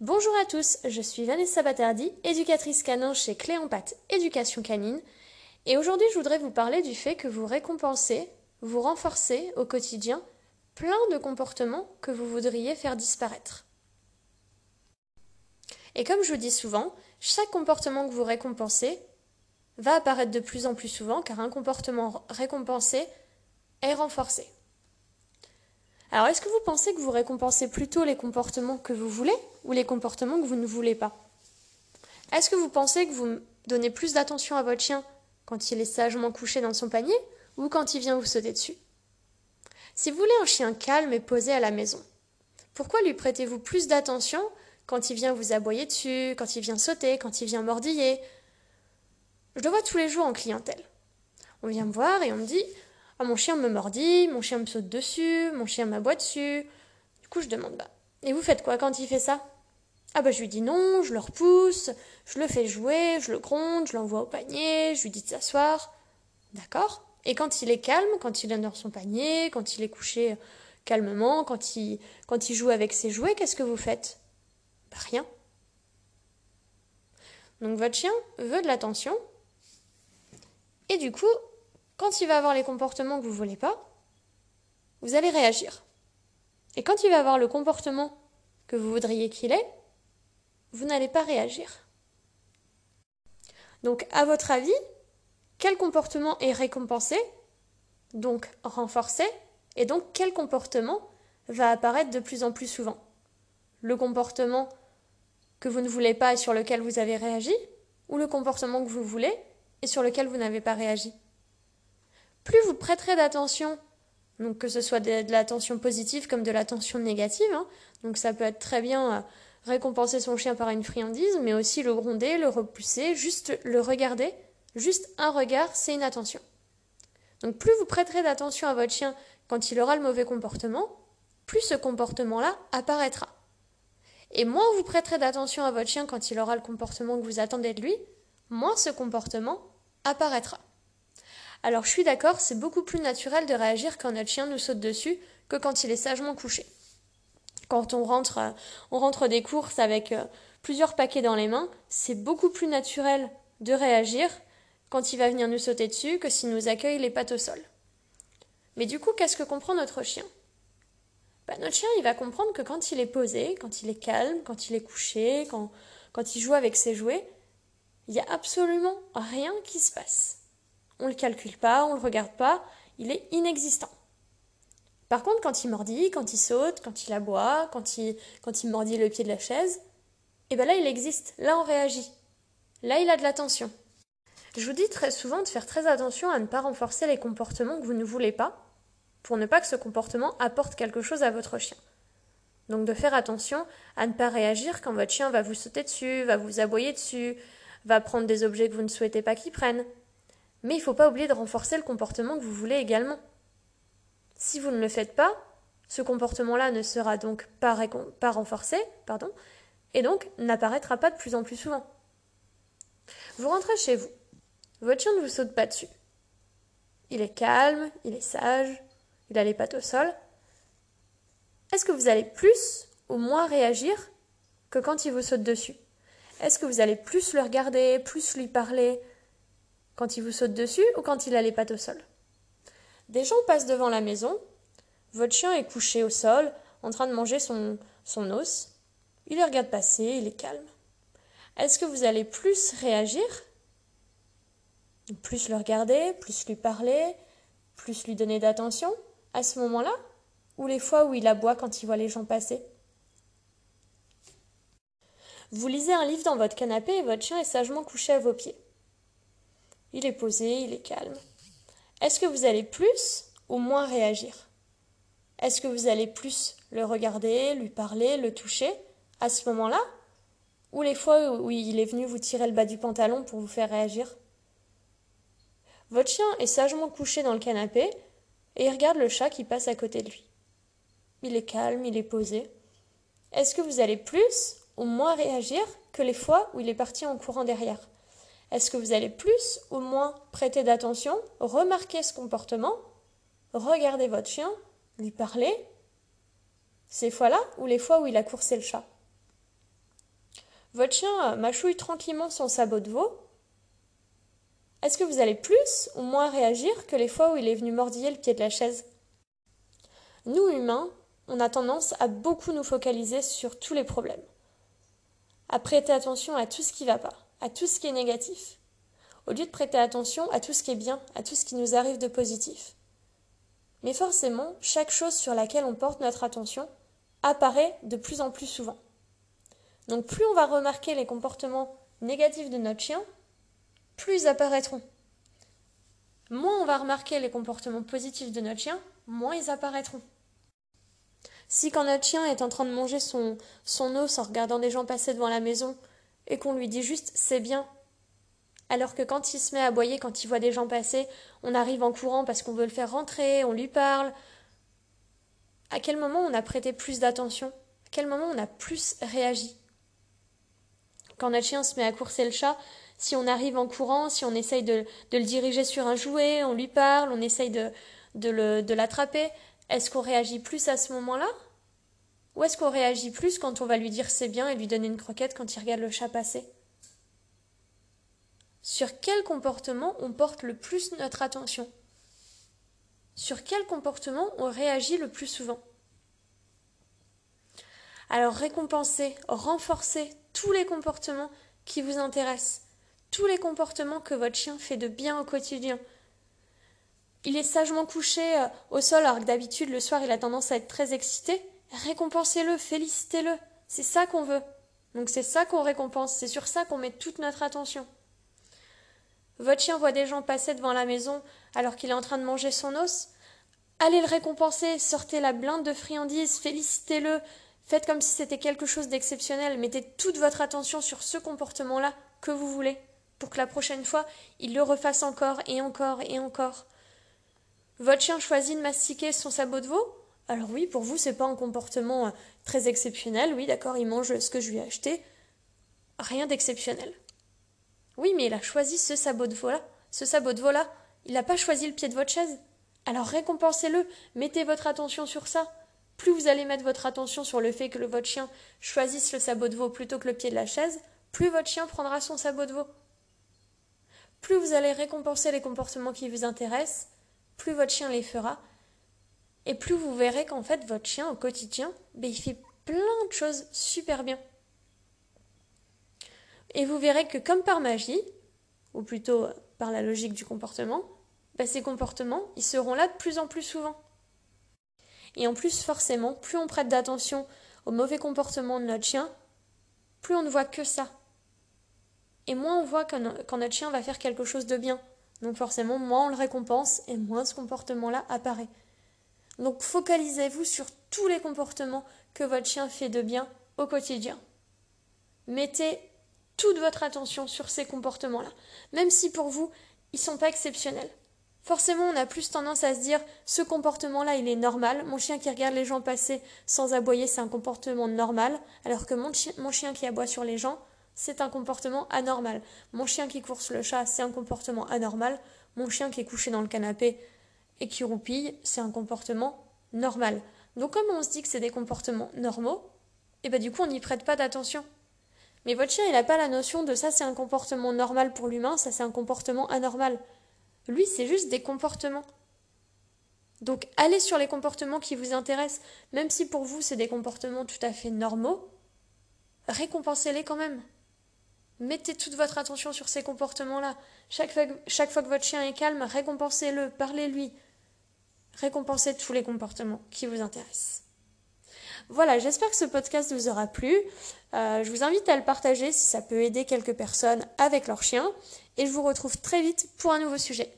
Bonjour à tous, je suis Vanessa Batardi, éducatrice canin chez Cléompathe Éducation Canine, et aujourd'hui je voudrais vous parler du fait que vous récompensez, vous renforcez au quotidien plein de comportements que vous voudriez faire disparaître. Et comme je vous dis souvent, chaque comportement que vous récompensez va apparaître de plus en plus souvent car un comportement récompensé est renforcé. Alors, est-ce que vous pensez que vous récompensez plutôt les comportements que vous voulez ou les comportements que vous ne voulez pas? Est-ce que vous pensez que vous donnez plus d'attention à votre chien quand il est sagement couché dans son panier ou quand il vient vous sauter dessus? Si vous voulez un chien calme et posé à la maison, pourquoi lui prêtez-vous plus d'attention quand il vient vous aboyer dessus, quand il vient sauter, quand il vient mordiller? Je le vois tous les jours en clientèle. On vient me voir et on me dit ah, mon chien me mordit, mon chien me saute dessus, mon chien m'aboie dessus. Du coup, je demande Bah, et vous faites quoi quand il fait ça? Ah, bah, je lui dis non, je le repousse, je le fais jouer, je le gronde, je l'envoie au panier, je lui dis de s'asseoir. D'accord? Et quand il est calme, quand il est dans son panier, quand il est couché calmement, quand il, quand il joue avec ses jouets, qu'est-ce que vous faites? Bah, rien. Donc, votre chien veut de l'attention. Et du coup, quand il va avoir les comportements que vous ne voulez pas, vous allez réagir. Et quand il va avoir le comportement que vous voudriez qu'il ait, vous n'allez pas réagir. Donc, à votre avis, quel comportement est récompensé, donc renforcé, et donc quel comportement va apparaître de plus en plus souvent? Le comportement que vous ne voulez pas et sur lequel vous avez réagi, ou le comportement que vous voulez et sur lequel vous n'avez pas réagi? Plus vous prêterez d'attention, donc que ce soit de, l'attention positive comme de l'attention négative, hein. donc ça peut être très bien euh, récompenser son chien par une friandise, mais aussi le gronder, le repousser, juste le regarder, juste un regard, c'est une attention. Donc plus vous prêterez d'attention à votre chien quand il aura le mauvais comportement, plus ce comportement-là apparaîtra. Et moins vous prêterez d'attention à votre chien quand il aura le comportement que vous attendez de lui, moins ce comportement apparaîtra. Alors je suis d'accord, c'est beaucoup plus naturel de réagir quand notre chien nous saute dessus que quand il est sagement couché. Quand on rentre, euh, on rentre des courses avec euh, plusieurs paquets dans les mains, c'est beaucoup plus naturel de réagir quand il va venir nous sauter dessus que s'il nous accueille les pattes au sol. Mais du coup, qu'est-ce que comprend notre chien? Bah, Notre chien, il va comprendre que quand il est posé, quand il est calme, quand il est couché, quand, quand il joue avec ses jouets, il n'y a absolument rien qui se passe. On le calcule pas, on le regarde pas, il est inexistant. Par contre, quand il mordit, quand il saute, quand il aboie, quand il, quand il mordit le pied de la chaise, et eh bien là, il existe, là, on réagit. Là, il a de l'attention. Je vous dis très souvent de faire très attention à ne pas renforcer les comportements que vous ne voulez pas, pour ne pas que ce comportement apporte quelque chose à votre chien. Donc de faire attention à ne pas réagir quand votre chien va vous sauter dessus, va vous aboyer dessus, va prendre des objets que vous ne souhaitez pas qu'il prenne. Mais il ne faut pas oublier de renforcer le comportement que vous voulez également. Si vous ne le faites pas, ce comportement-là ne sera donc pas, renforcé, pardon, et donc n'apparaîtra pas de plus en plus souvent. Vous rentrez chez vous. Votre chien ne vous saute pas dessus. Il est calme, il est sage, il a les pattes au sol. Est-ce que vous allez plus ou moins réagir que quand il vous saute dessus? Est-ce que vous allez plus le regarder, plus lui parler, quand il vous saute dessus ou quand il a les pattes au sol. Des gens passent devant la maison, votre chien est couché au sol, en train de manger son, os, il les regarde passer, il est calme. Est-ce que vous allez plus réagir? Plus le regarder, plus lui parler, plus lui donner d'attention à ce moment-là? Ou les fois où il aboie quand il voit les gens passer? Vous lisez un livre dans votre canapé et votre chien est sagement couché à vos pieds il est posé, il est calme. Est-ce que vous allez plus ou moins réagir? Est-ce que vous allez plus le regarder, lui parler, le toucher à ce moment-là? Ou les fois où il est venu vous tirer le bas du pantalon pour vous faire réagir? Votre chien est sagement couché dans le canapé et il regarde le chat qui passe à côté de lui. Il est calme, il est posé. Est-ce que vous allez plus ou moins réagir que les fois où il est parti en courant derrière? Est-ce que vous allez plus ou moins prêter d'attention, remarquer ce comportement, regarder votre chien, lui parler Ces fois-là ou les fois où il a coursé le chat? Votre chien mâchouille tranquillement son sabot de veau, est-ce que vous allez plus ou moins réagir que les fois où il est venu mordiller le pied de la chaise? Nous, humains, on a tendance à beaucoup nous focaliser sur tous les problèmes, à prêter attention à tout ce qui ne va pas, à tout ce qui est négatif, au lieu de prêter attention à tout ce qui est bien, à tout ce qui nous arrive de positif. Mais forcément, chaque chose sur laquelle on porte notre attention apparaît de plus en plus souvent. Donc plus on va remarquer les comportements négatifs de notre chien, plus ils apparaîtront. Moins on va remarquer les comportements positifs de notre chien, moins ils apparaîtront. Si quand notre chien est en train de manger son, son os en regardant des gens passer devant la maison et qu'on lui dit juste c'est bien, alors que quand il se met à aboyer, quand il voit des gens passer, on arrive en courant parce qu'on veut le faire rentrer, on lui parle. À quel moment on a prêté plus d'attention? À quel moment on a plus réagi? Quand notre chien se met à courser le chat, si on arrive en courant, si on essaye de, le diriger sur un jouet, on lui parle, on essaye de, de l'attraper, est-ce qu'on réagit plus à ce moment-là? Ou est-ce qu'on réagit plus quand on va lui dire c'est bien et lui donner une croquette quand il regarde le chat passer? Sur quel comportement on porte le plus notre attention? Sur quel comportement on réagit le plus souvent? Alors récompensez, renforcez tous les comportements qui vous intéressent tous les comportements que votre chien fait de bien au quotidien. Il est sagement couché euh, au sol alors que d'habitude le soir il a tendance à être très excité. Récompensez-le, félicitez-le. C'est ça qu'on veut. Donc c'est ça qu'on récompense, c'est sur ça qu'on met toute notre attention. Votre chien voit des gens passer devant la maison alors qu'il est en train de manger son os. Allez le récompenser, sortez la blinde de friandises, félicitez-le, faites comme si c'était quelque chose d'exceptionnel, mettez toute votre attention sur ce comportement-là que vous voulez pour que la prochaine fois, il le refasse encore et encore et encore. Votre chien choisit de mastiquer son sabot de veau Alors oui, pour vous, c'est pas un comportement euh, très exceptionnel. Oui, d'accord, il mange ce que je lui ai acheté. Rien d'exceptionnel. Oui, mais il a choisi ce sabot de veau-là. Ce sabot de veau-là, il n'a pas choisi le pied de votre chaise. Alors récompensez-le, mettez votre attention sur ça. Plus vous allez mettre votre attention sur le fait que votre chien choisisse le sabot de veau plutôt que le pied de la chaise, plus votre chien prendra son sabot de veau plus vous allez récompenser les comportements qui vous intéressent, plus votre chien les fera, et plus vous verrez qu'en fait votre chien au quotidien, ben, il fait plein de choses super bien. Et vous verrez que comme par magie, ou plutôt par la logique du comportement, ben, ces comportements, ils seront là de plus en plus souvent. Et en plus, forcément, plus on prête d'attention au mauvais comportement de notre chien, plus on ne voit que ça et moins on voit quand, notre chien va faire quelque chose de bien. Donc forcément, moins on le récompense et moins ce comportement-là apparaît. Donc focalisez-vous sur tous les comportements que votre chien fait de bien au quotidien. Mettez toute votre attention sur ces comportements-là, même si pour vous, ils ne sont pas exceptionnels. Forcément, on a plus tendance à se dire ce comportement-là, il est normal. Mon chien qui regarde les gens passer sans aboyer, c'est un comportement normal, alors que mon, chien qui aboie sur les gens, c'est un comportement anormal. Mon chien qui course le chat, c'est un comportement anormal. Mon chien qui est couché dans le canapé et qui roupille, c'est un comportement normal. Donc comme on se dit que c'est des comportements normaux, et eh ben du coup on n'y prête pas d'attention. Mais votre chien, il n'a pas la notion de ça c'est un comportement normal pour l'humain, ça c'est un comportement anormal. Lui, c'est juste des comportements. Donc allez sur les comportements qui vous intéressent, même si pour vous c'est des comportements tout à fait normaux, récompensez-les quand même. Mettez toute votre attention sur ces comportements-là. Chaque fois, chaque fois que votre chien est calme, récompensez-le, parlez-lui. Récompensez tous les comportements qui vous intéressent. Voilà, j'espère que ce podcast vous aura plu. Euh, je vous invite à le partager si ça peut aider quelques personnes avec leur chien. Et je vous retrouve très vite pour un nouveau sujet.